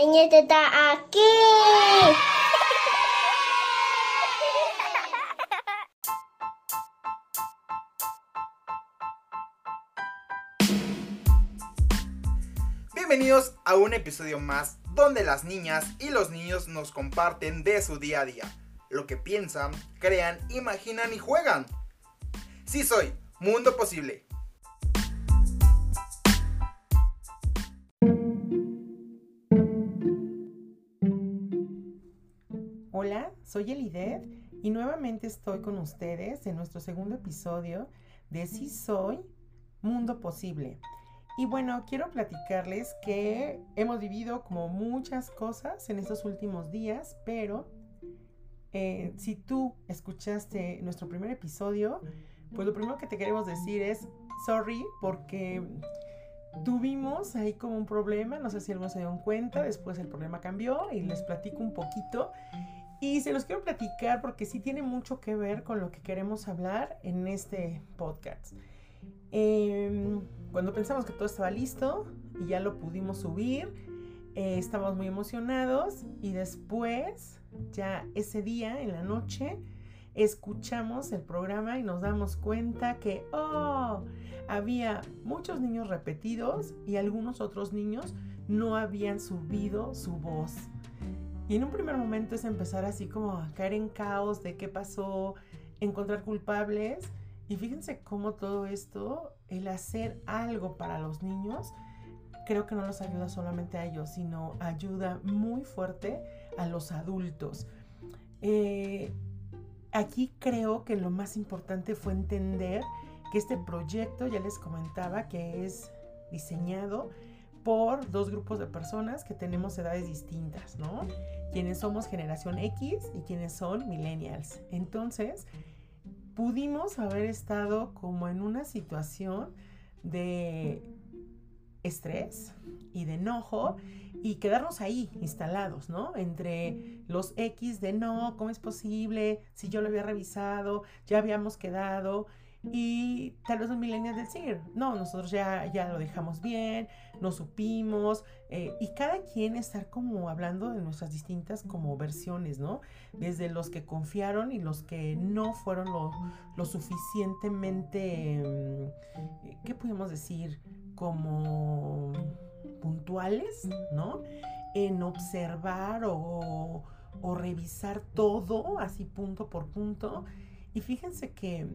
Niña está aquí. Bienvenidos a un episodio más donde las niñas y los niños nos comparten de su día a día, lo que piensan, crean, imaginan y juegan. Sí soy, Mundo Posible. Hola, soy Elidet y nuevamente estoy con ustedes en nuestro segundo episodio de Sí Soy, Mundo Posible. Y bueno, quiero platicarles que hemos vivido como muchas cosas en estos últimos días, pero eh, si tú escuchaste nuestro primer episodio, pues lo primero que te queremos decir es sorry porque tuvimos ahí como un problema, no sé si algunos se dieron cuenta, después el problema cambió y les platico un poquito. Y se los quiero platicar porque sí tiene mucho que ver con lo que queremos hablar en este podcast. Em, cuando pensamos que todo estaba listo y ya lo pudimos subir, eh, estábamos muy emocionados y después, ya ese día, en la noche, escuchamos el programa y nos damos cuenta que, oh, había muchos niños repetidos y algunos otros niños no habían subido su voz. Y en un primer momento es empezar así como a caer en caos de qué pasó, encontrar culpables. Y fíjense cómo todo esto, el hacer algo para los niños, creo que no los ayuda solamente a ellos, sino ayuda muy fuerte a los adultos. Eh, aquí creo que lo más importante fue entender que este proyecto, ya les comentaba, que es diseñado por dos grupos de personas que tenemos edades distintas, ¿no? Quienes somos generación X y quienes son millennials. Entonces, pudimos haber estado como en una situación de estrés y de enojo y quedarnos ahí instalados, ¿no? Entre los X de no, ¿cómo es posible? Si yo lo había revisado, ya habíamos quedado y tal vez los millennials decir, no, nosotros ya, ya lo dejamos bien, no supimos, eh, y cada quien estar como hablando de nuestras distintas como versiones, ¿no? Desde los que confiaron y los que no fueron lo, lo suficientemente, mm, ¿qué podemos decir? Como puntuales, ¿no? En observar o, o revisar todo así punto por punto. Y fíjense que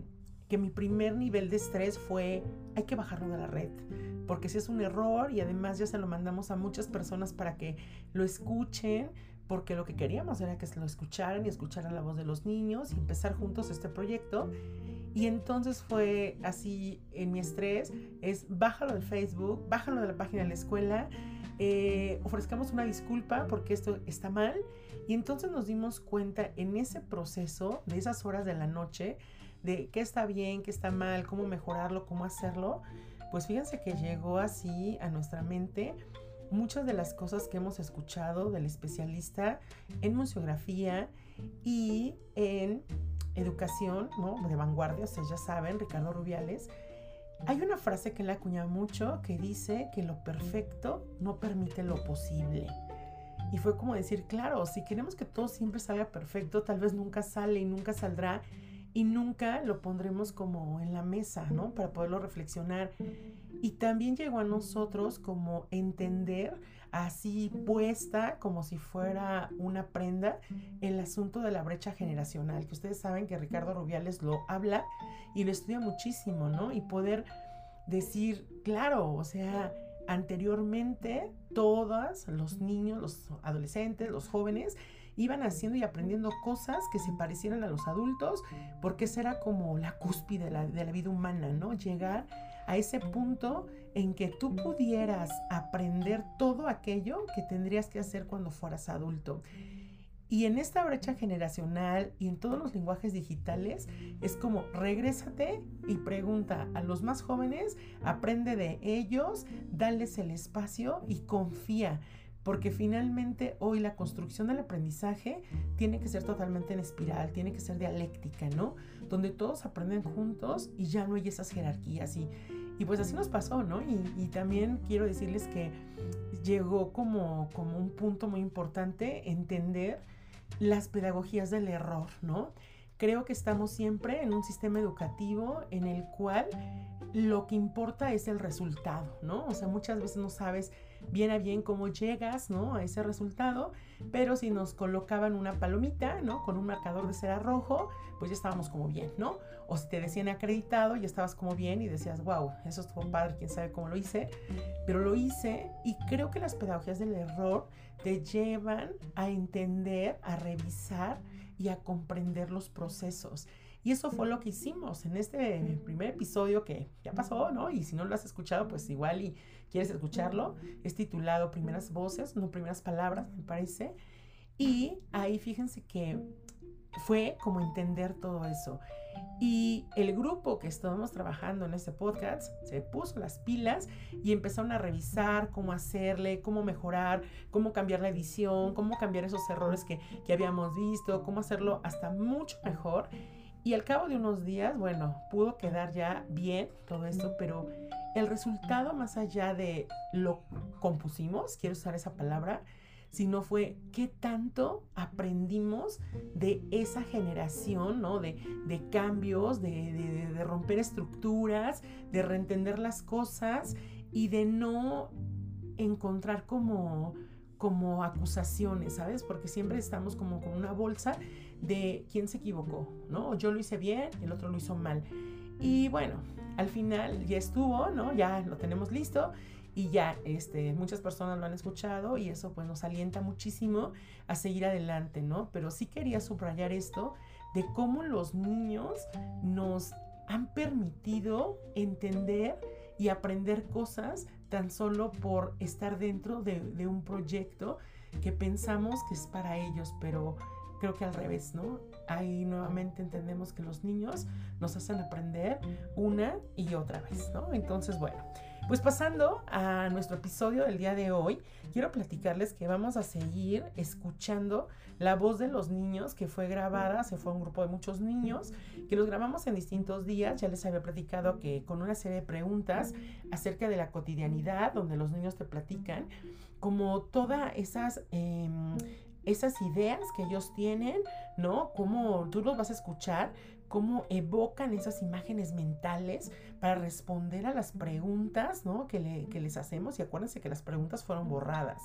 que mi primer nivel de estrés fue, hay que bajarlo de la red, porque si es un error y además ya se lo mandamos a muchas personas para que lo escuchen, porque lo que queríamos era que se lo escucharan y escucharan la voz de los niños y empezar juntos este proyecto. Y entonces fue así en mi estrés, es bájalo de Facebook, bájalo de la página de la escuela, eh, ofrezcamos una disculpa porque esto está mal. Y entonces nos dimos cuenta en ese proceso de esas horas de la noche, de qué está bien, qué está mal, cómo mejorarlo, cómo hacerlo, pues fíjense que llegó así a nuestra mente muchas de las cosas que hemos escuchado del especialista en museografía y en educación, ¿no? De vanguardia, ustedes ya saben, Ricardo Rubiales. Hay una frase que le acuña mucho que dice que lo perfecto no permite lo posible. Y fue como decir, claro, si queremos que todo siempre salga perfecto, tal vez nunca sale y nunca saldrá y nunca lo pondremos como en la mesa, ¿no? Para poderlo reflexionar. Y también llegó a nosotros como entender así puesta como si fuera una prenda el asunto de la brecha generacional, que ustedes saben que Ricardo Rubiales lo habla y lo estudia muchísimo, ¿no? Y poder decir, claro, o sea, anteriormente todos los niños, los adolescentes, los jóvenes, iban haciendo y aprendiendo cosas que se parecieran a los adultos, porque esa era como la cúspide de la, vida humana, ¿no? Llegar a ese punto en que tú pudieras aprender todo aquello que tendrías que hacer cuando fueras adulto. Y en esta brecha generacional y en todos los lenguajes digitales es como regrésate y pregunta a los más jóvenes, aprende de ellos, dales el espacio y confía porque finalmente hoy la construcción del aprendizaje tiene que ser totalmente en espiral, tiene que ser dialéctica, ¿no? Donde todos aprenden juntos y ya no hay esas jerarquías y, y pues así nos pasó, ¿no? Y, también quiero decirles que llegó como, como un punto muy importante entender las pedagogías del error, ¿no? Creo que estamos siempre en un sistema educativo en el cual lo que importa es el resultado, ¿no? O sea, muchas veces no sabes bien a bien cómo llegas, ¿no? A ese resultado, pero si nos colocaban una palomita, ¿no? Con un marcador de cera rojo, pues ya estábamos como bien, ¿no? O si te decían acreditado, ya estabas como bien y decías, wow, eso estuvo padre, quién sabe cómo lo hice, pero lo hice y creo que las pedagogías del error te llevan a entender, a revisar y a comprender los procesos. Y eso fue lo que hicimos en este primer episodio que ya pasó, ¿no? Y si no lo has escuchado, pues igual y quieres escucharlo. Es titulado Primeras Voces, no Primeras Palabras, me parece. Y ahí fíjense que fue como entender todo eso. Y el grupo que estábamos trabajando en este podcast se puso las pilas y empezaron a revisar cómo hacerle, cómo mejorar, cómo cambiar la edición, cómo cambiar esos errores que, que habíamos visto, cómo hacerlo hasta mucho mejor. Y al cabo de unos días, bueno, pudo quedar ya bien todo esto, pero el resultado más allá de lo compusimos, quiero usar esa palabra, sino fue qué tanto aprendimos de esa generación, ¿no? De, de cambios, de, de, de, romper estructuras, de reentender las cosas y de no encontrar como, como acusaciones, ¿sabes? Porque siempre estamos como con una bolsa de quién se equivocó, ¿no? Yo lo hice bien, el otro lo hizo mal. Y bueno, al final ya estuvo, ¿no? Ya lo tenemos listo y ya este, muchas personas lo han escuchado y eso pues nos alienta muchísimo a seguir adelante, ¿no? Pero sí quería subrayar esto de cómo los niños nos han permitido entender y aprender cosas tan solo por estar dentro de, de un proyecto que pensamos que es para ellos, pero creo que al revés, ¿no? Ahí nuevamente entendemos que los niños nos hacen aprender una y otra vez, ¿no? Entonces, bueno, pues pasando a nuestro episodio del día de hoy, quiero platicarles que vamos a seguir escuchando la voz de los niños que fue grabada, se fue un grupo de muchos niños, que los grabamos en distintos días, ya les había platicado que con una serie de preguntas acerca de la cotidianidad, donde los niños te platican, como todas esas... Eh, esas ideas que ellos tienen, ¿no? Cómo tú los vas a escuchar, cómo evocan esas imágenes mentales para responder a las preguntas, ¿no? Que, le, que, les hacemos. Y acuérdense que las preguntas fueron borradas.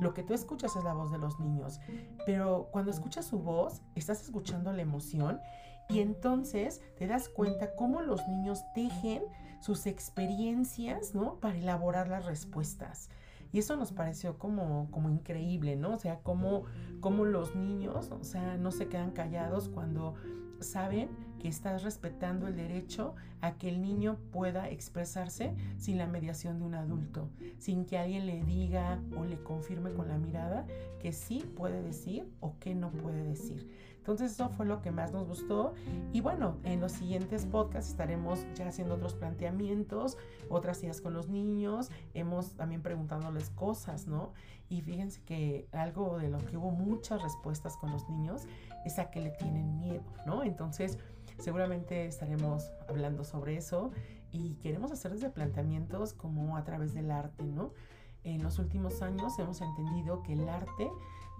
Lo que tú escuchas es la voz de los niños. Pero cuando escuchas su voz, estás escuchando la emoción y entonces te das cuenta cómo los niños tejen sus experiencias, ¿no? Para elaborar las respuestas. Y eso nos pareció como, como increíble, ¿no? O sea, como, como los niños, o sea, no se quedan callados cuando saben que estás respetando el derecho a que el niño pueda expresarse sin la mediación de un adulto, sin que alguien le diga o le confirme con la mirada que sí puede decir o que no puede decir. Entonces eso fue lo que más nos gustó y bueno, en los siguientes podcasts estaremos ya haciendo otros planteamientos, otras ideas con los niños, hemos también preguntándoles cosas, ¿no? Y fíjense que algo de lo que hubo muchas respuestas con los niños es a que le tienen miedo, ¿no? Entonces seguramente estaremos hablando sobre eso y queremos hacer desde planteamientos como a través del arte, ¿no? En los últimos años hemos entendido que el arte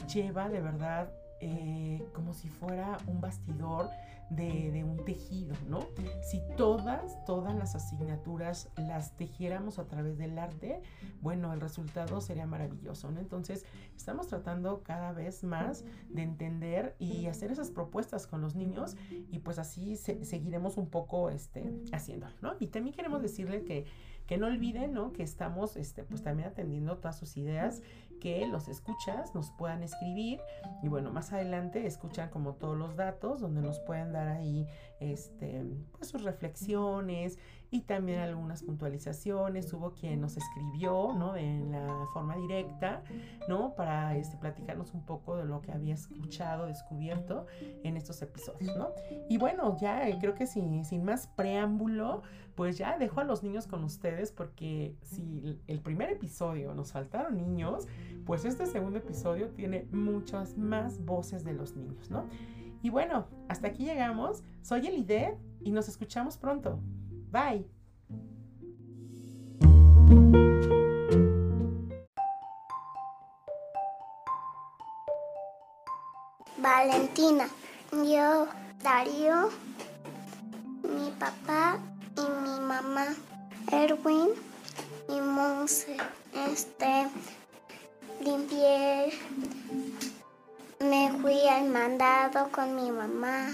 lleva de verdad eh, como si fuera un bastidor de, un tejido, ¿no? Si todas, todas las asignaturas las tejiéramos a través del arte, bueno, el resultado sería maravilloso, ¿no? Entonces, estamos tratando cada vez más de entender y hacer esas propuestas con los niños y pues así se, seguiremos un poco este, haciéndolo, ¿no? Y también queremos decirle que que no olviden, ¿no? Que estamos, este, pues también atendiendo todas sus ideas, que los escuchas nos puedan escribir y bueno, más adelante escuchan como todos los datos donde nos pueden dar ahí, este, pues sus reflexiones, y también algunas puntualizaciones. Hubo quien nos escribió, ¿no? De la forma directa, ¿no? Para este, platicarnos un poco de lo que había escuchado, descubierto en estos episodios, ¿no? Y bueno, ya eh, creo que sin, sin más preámbulo, pues ya dejo a los niños con ustedes porque si el primer episodio nos faltaron niños, pues este segundo episodio tiene muchas más voces de los niños, ¿no? Y bueno, hasta aquí llegamos. Soy Elide y nos escuchamos pronto. Bye. Valentina, yo, Darío, mi papá y mi mamá, Erwin y Monse. Este, limpié, me fui al mandado con mi mamá.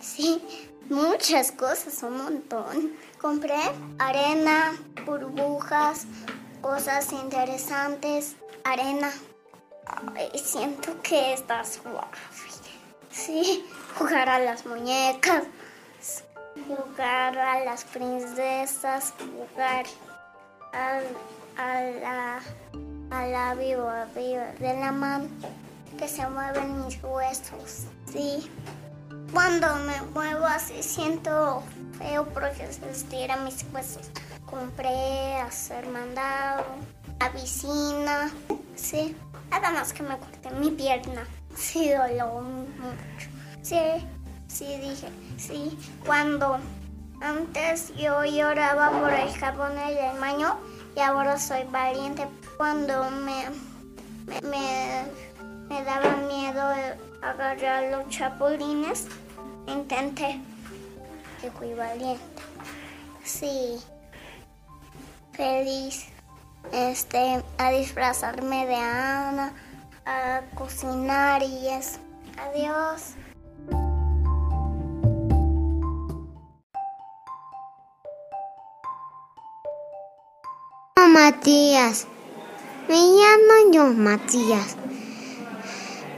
Sí, muchas cosas, un montón. Compré arena, burbujas, cosas interesantes, arena. Siento que está suave. Sí, jugar a las muñecas, jugar a las princesas, jugar a, a la a la viva viva de la mano que se mueven mis huesos. Sí. Cuando me muevo así siento feo porque se estiran mis huesos. Compré hacer mandado, a piscina, sí. Nada más que me corté mi pierna. Sí, doló mucho. Sí, sí, dije, sí. Cuando antes yo lloraba por el jabón y el baño y ahora soy valiente. Cuando me, me, me daba miedo agarrar los chapulines, intenté fui valiente. Sí, feliz este, a disfrazarme de Ana, a cocinar y eso. Adiós. Matías. Me llamo yo Matías.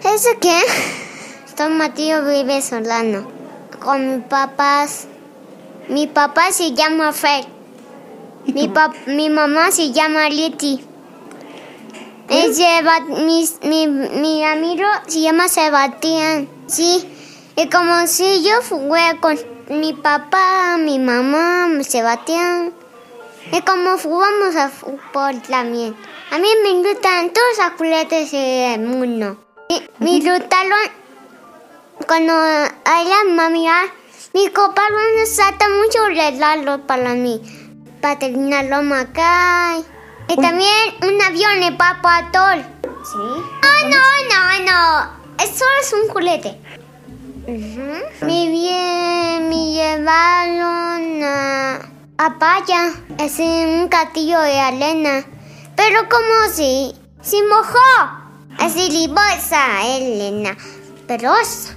¿Eso qué? Matías vive solano. Con mis papás. Mi papá se llama Fred. Mi, pap mi mamá se llama Liti. Mi, mi, mi amigo se llama Sebastián. Sí. Y como si yo jugué con mi papá, mi mamá, Sebastián. Y como jugamos a fútbol también. A mí me gustan todos los juguetes del mundo. Me gustaron cuando hay la mami, mi copa me salta mucho regalos para mí. Para terminar lo macay. Y también un avión de Papa Tol. ¿Sí? No, no, no, no. Eso es un juguete. Me, bien, me llevaron a, a Paya. Es un castillo de arena. Pero como si, si mojó. Así libosa, Elena. Pero es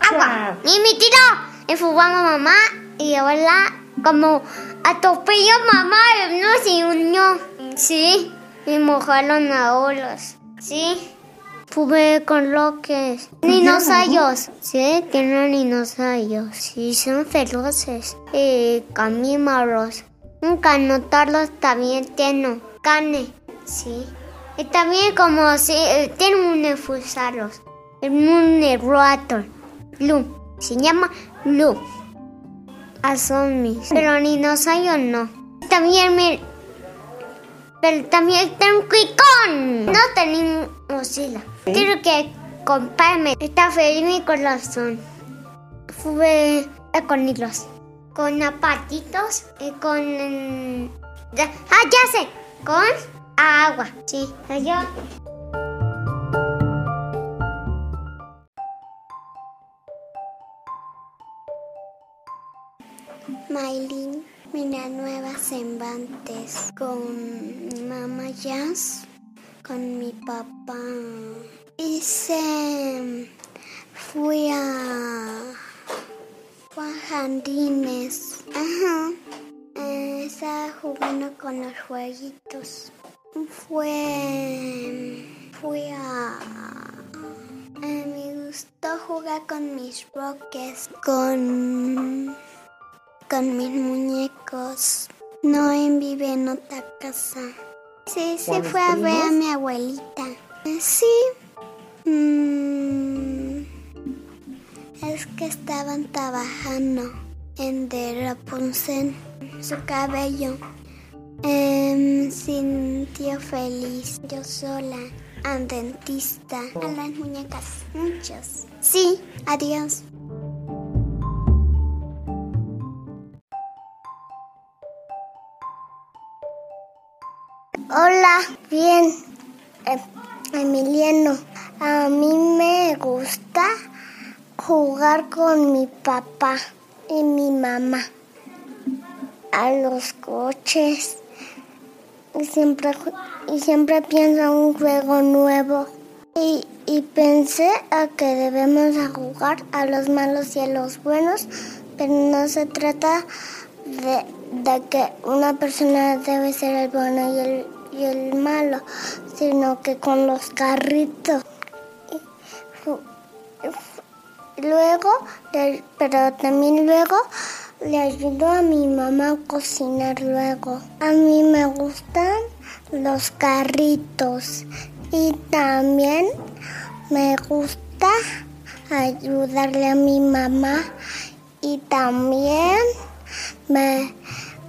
agua. Y me tiró. Y fugamos mamá y ahora como atropelló mamá no se unió. Sí, me mojaron a olas. Sí. Fue con loques. Dinosaurios. Sí, tienen dinosaurios. Sí, son feroces. Y camímaros. Un canotarlos también tiene carne. Sí. También como si tienen un nefusaros. Un errator. Lu. Se llama Lu. A mis. Pero dinosaurios no. También me pero también tengo un cuicón. No tenemos sila. Quiero que comprarme. Está feliz mi corazón. Fue con hilos. Con apatitos y con... Ah, ya sé. Con agua. Sí. Adiós. Maylin, Mina Nueva Sembantes, con Mamá Jazz, con mi papá. Fui a, fui a jardines. Ajá. Eh, estaba jugando con los jueguitos. Fue, fui a, eh, me gustó jugar con mis rockets, con con mis muñecos. Noé vive en otra casa. Sí, sí fue a ver a mi abuelita. Sí. Mm, es que estaban trabajando en de Rapunzel, su cabello. Em, sintió feliz, yo sola, al dentista, a las muñecas, muchos. Sí, adiós. Hola, bien, eh, Emiliano. A mí me gusta jugar con mi papá y mi mamá a los coches y siempre, y siempre pienso un juego nuevo. Y, y pensé a que debemos jugar a los malos y a los buenos, pero no se trata de, de que una persona debe ser el bueno y el, y el malo, sino que con los carritos. Luego, pero también luego le ayudo a mi mamá a cocinar luego. A mí me gustan los carritos y también me gusta ayudarle a mi mamá y también me,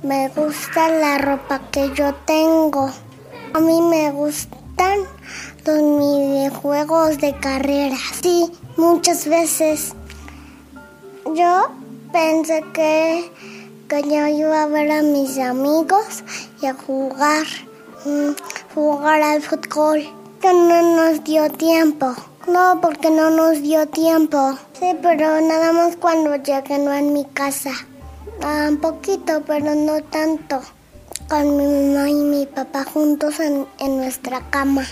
me gusta la ropa que yo tengo. A mí me gustan los videojuegos de carreras. Sí, muchas veces. Yo pensé que, que yo iba a ver a mis amigos y a jugar, mm, jugar al fútbol. Pero no nos dio tiempo. No, porque no nos dio tiempo. Sí, pero nada más cuando lleguen a mi casa. Un poquito, pero no tanto. Con mi mamá y mi papá juntos en, en nuestra cama.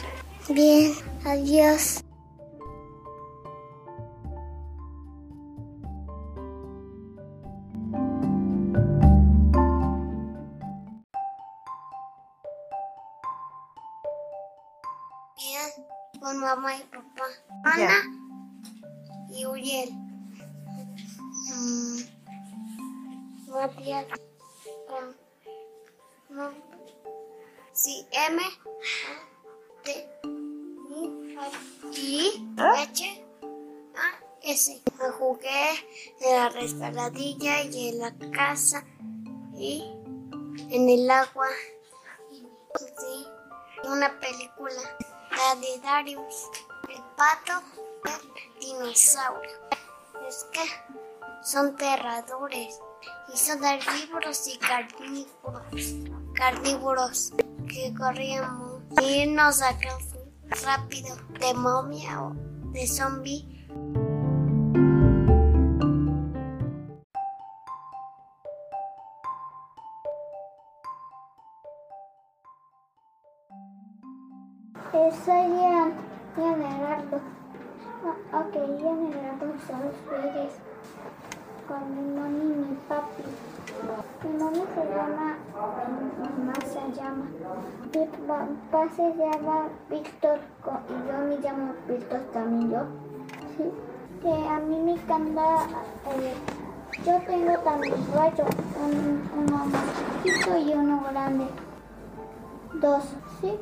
Bien, adiós. Con mamá y papá. Ana y Uriel. Matías. Mm, mm, sí, M. T. I. H. A. S. Me jugué en la resbaladilla y en la casa y en el agua. Sí, una película. La de Darius, el pato, el dinosaurio. Es que son terradores y son herbívoros y carnívoros. Carnívoros que corríamos y irnos a casa rápido de momia o de zombie. Soy Ian, Ian Gerardo. Ah, ok, Ian Gerardo González Pérez. Con mi mami y mi papi. Mi mami se llama, mi mamá se llama. Mi papá se llama Víctor y yo me llamo Víctor también. Sí. Que a mí me encanta, eh, yo tengo también rayos, un, uno más chiquito y uno grande. Dos, ¿sí?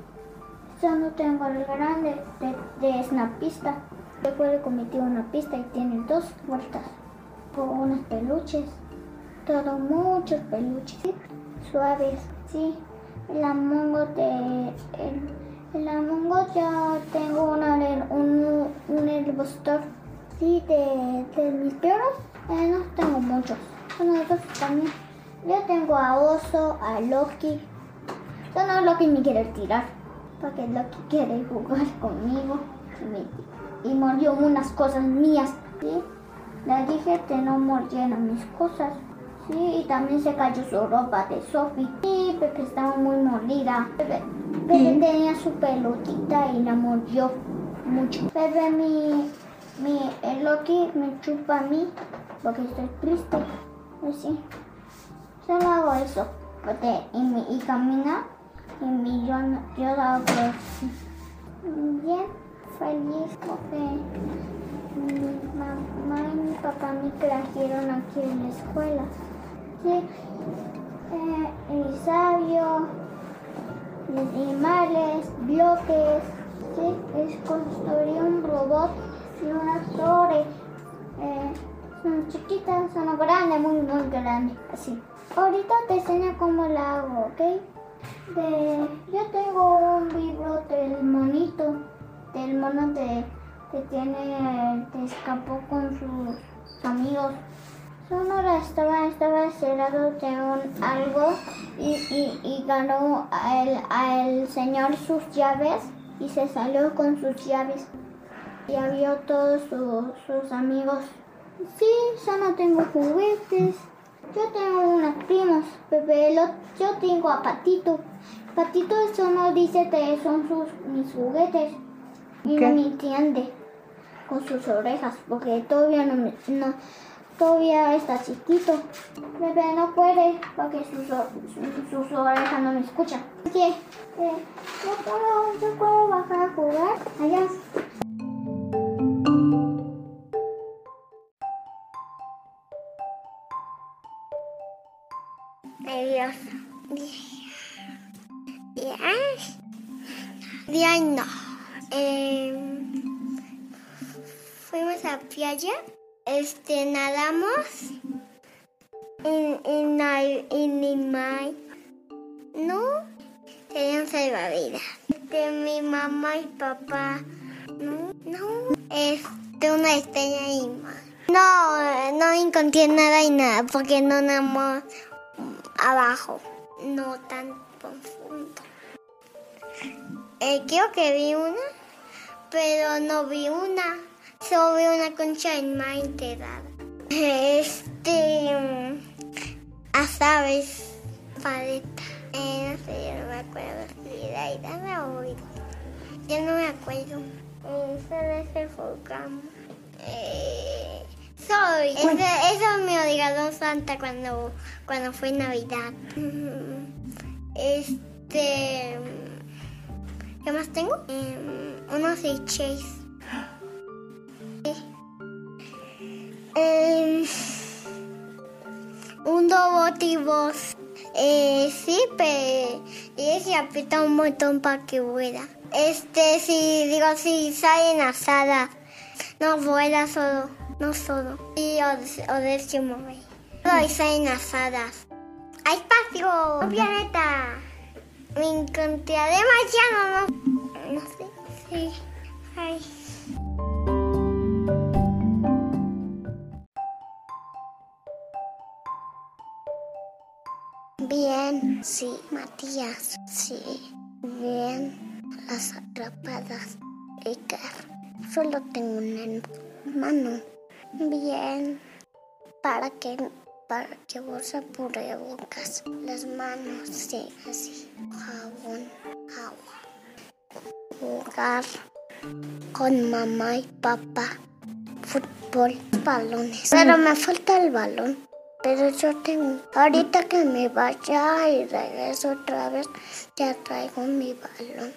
Yo no tengo el grande de, de es una pista. Yo le cometí una pista y tiene dos vueltas con unos peluches. Todo muchos peluches. Sí, suaves, sí. El Among Us de. El, Among Us ya tengo una, un, un. Sí, de, de mis perros. Eh, no tengo muchos. Bueno, otros también. Yo tengo a Oso, a Loki. Yo no, Loki me quiere tirar. Porque Loki quiere jugar conmigo. Y, me- y mordió unas cosas mías. ¿sí? Le dije que no mordiera mis cosas. Sí, y también se cayó su ropa de Sophie. Sí, porque estaba muy mordida. Bebé tenía su pelotita y la mordió mucho. Bebé, mi, mi, el Loki me chupa a mí porque estoy triste. Así. Solo hago eso. Porque, y, y camina y yo, yo lo hago. Bien, feliz porque mi mamá y mi papá me trajeron aquí en la escuela. Sí. Eh, el sabio, animales, bloques. Sí. Es construir un robot y una torre. Eh, son chiquitas, son grandes, muy, muy grandes. Así. Ahorita te enseño cómo la hago, ¿ok? De, yo tengo un libro del monito, del mono que, que tiene, que escapó con sus amigos. Sonora estaba, estaba cerrado de un algo y, y, ganó al, señor sus llaves y se salió con sus llaves. Y había todos sus, sus amigos. Sí, yo no tengo juguetes. Yo tengo unos primos, Pepe, yo tengo a Patito. Patito eso no dice que son sus, mis juguetes. Y ¿Qué? no me entiende con sus orejas, porque todavía no, me- no todavía está chiquito. Pepe no puede porque sus, sus, sus orejas no me escuchan. Eh, ¿yo, puedo, ¿yo puedo este, nadamos y, na- y ni más. No, tenían salvavidas. De mi mamá y papá. No, no. Este, una estrella y más. No, no encontré nada y nada porque no nadamos abajo, no tan profundo. Eh, creo que vi una, pero no vi una. Solo vi una concha de mar enterrada. Este. mm, A sabes, paleta. Eh, no sé, yo no me acuerdo ahí, dame oído. Yo no me acuerdo. Eh, Eso es el volcán. Eh, soy. Eso, eso me regaló Santa cuando, cuando fue Navidad. Mm, Este. ¿Qué más tengo? Em, unos hechis. Voz. Eh, sí, pero se aprieta un botón para que vuela. Este, si digo, si sale enlazada, no vuela solo, no solo. Y o, o décimo rey. Solo salen enlazadas. ¡Hay espacio! ¡Un planeta! Me encontré demasiado, no, no sé. Sí. Ay. Sí, Matías, sí. Bien, las atrapadas. Edgar, solo tengo un hermano. Bien, para que para que bolsa bocas las manos, sí, así, jabón, agua, jugar con mamá y papá, fútbol, balones. Pero me falta el balón. Pero yo tengo, ahorita que me vaya y regreso otra vez, ya traigo mi balón.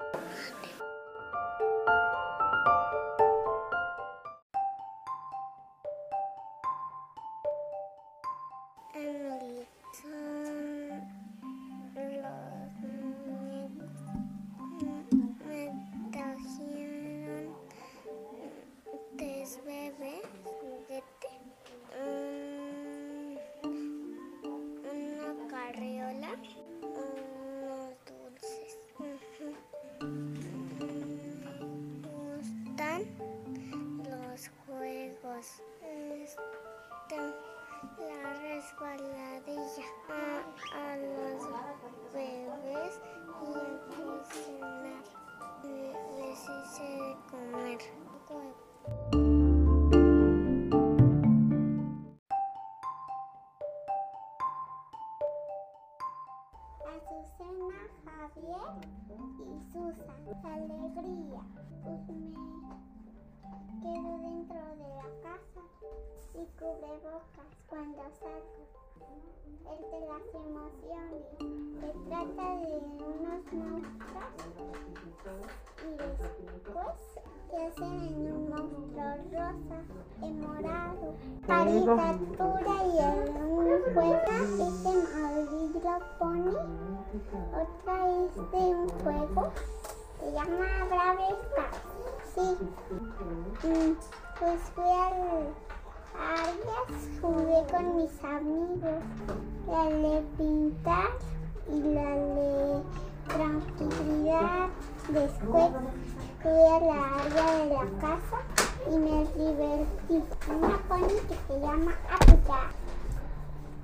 Cubrebocas cuando salgo. El de las emociones. Se trata de unos monstruos y después que hacen en un monstruo rosa, y morado. Caricatura y en un juego es de Pony. Otra es de un juego se llama Brave Stars. Sí. Mm, Pues fui al Arias, jugué con mis amigos. La de pintar y la de tranquilidad. Después fui a la área de la casa y me divertí. Una pony que se llama Apica.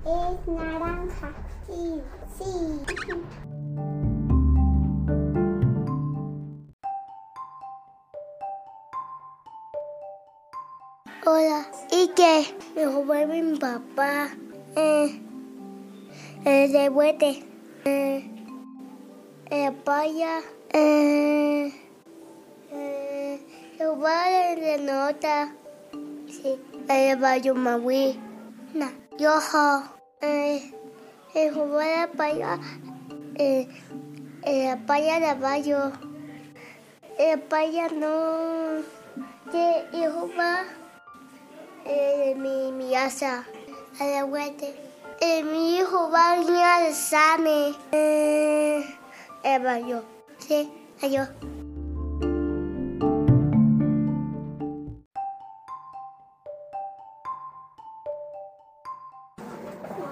Es naranja. Sí, sí. Hola. ¿Y qué? Me robó mi papá. Eh, el de buete. Eh, el paya. Eh, eh, bar de nota. Sí. El bayo maui. No. Yo. Eh, el robó la paya. Eh, el paya de bayo. El paya no. Que hijo va. Eh, mi, mi casa, a la vuelta. Eh, mi hijo va a venir al examen. Eh, Eva, yo. Sí, yo.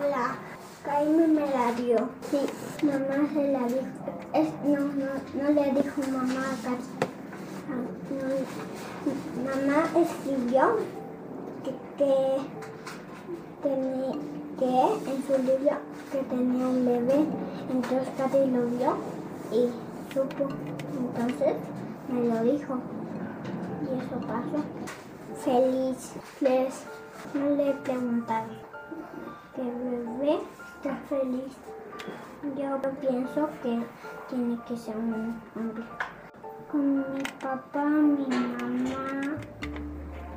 Hola, Jaime me la dio. Sí, mamá se la dijo. Es, no, no, no le dijo mamá a. Ah, no, mamá escribió que, que, que en su libro que tenía un bebé. Entonces Cari lo vio y supo. Entonces me lo dijo. Y eso pasó. Feliz. Les, no le preguntaron el bebé está feliz. Yo pienso que tiene que ser un hombre. Con mi papá, mi mamá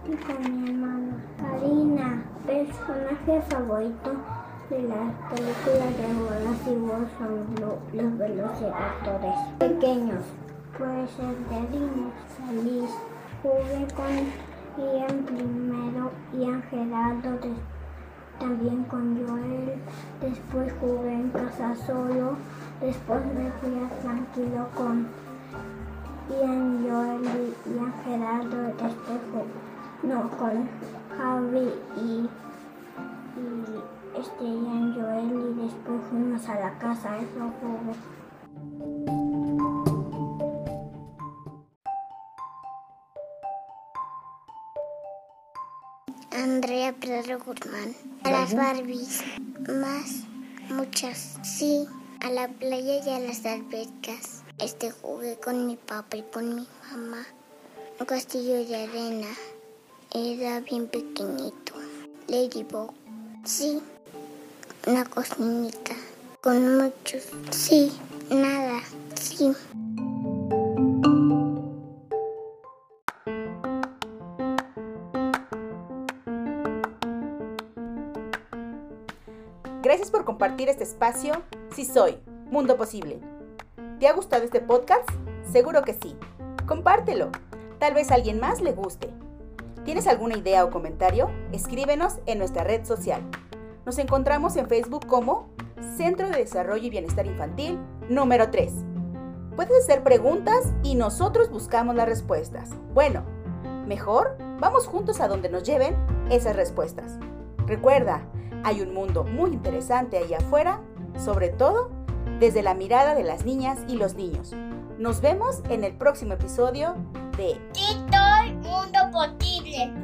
y con mi hermana. Karina, personaje favorito de las películas de bolas y vos son lo- los velociraptores. Pequeños, puede ser de niños. Feliz. Jugué con Ian primero, Ian Gerardo también con Joel, después jugué en casa solo, después me fui a tranquilo con Ian, Joel y Ian Gerardo, después ju- no, con Javi y, y este Ian Joel y después fuimos a la casa, eso jugué. Andrea Pedro Guzmán. A las Barbies. Más, muchas. Sí, a la playa y a las albercas. Este jugué con mi papá y con mi mamá. Un castillo de arena. Era bien pequeñito. Ladybug. Sí, una cocinita. Con muchos. Sí, nada. Sí. Gracias por compartir este espacio. Sí soy, Mundo Posible. ¿Te ha gustado este podcast? Seguro que sí. Compártelo. Tal vez a alguien más le guste. ¿Tienes alguna idea o comentario? Escríbenos en nuestra red social. Nos encontramos en Facebook como Centro de Desarrollo y Bienestar Infantil número 3. Puedes hacer preguntas y nosotros buscamos las respuestas. Bueno, mejor vamos juntos a donde nos lleven esas respuestas. Recuerda, hay un mundo muy interesante ahí afuera, sobre todo desde la mirada de las niñas y los niños. Nos vemos en el próximo episodio de mundo posible.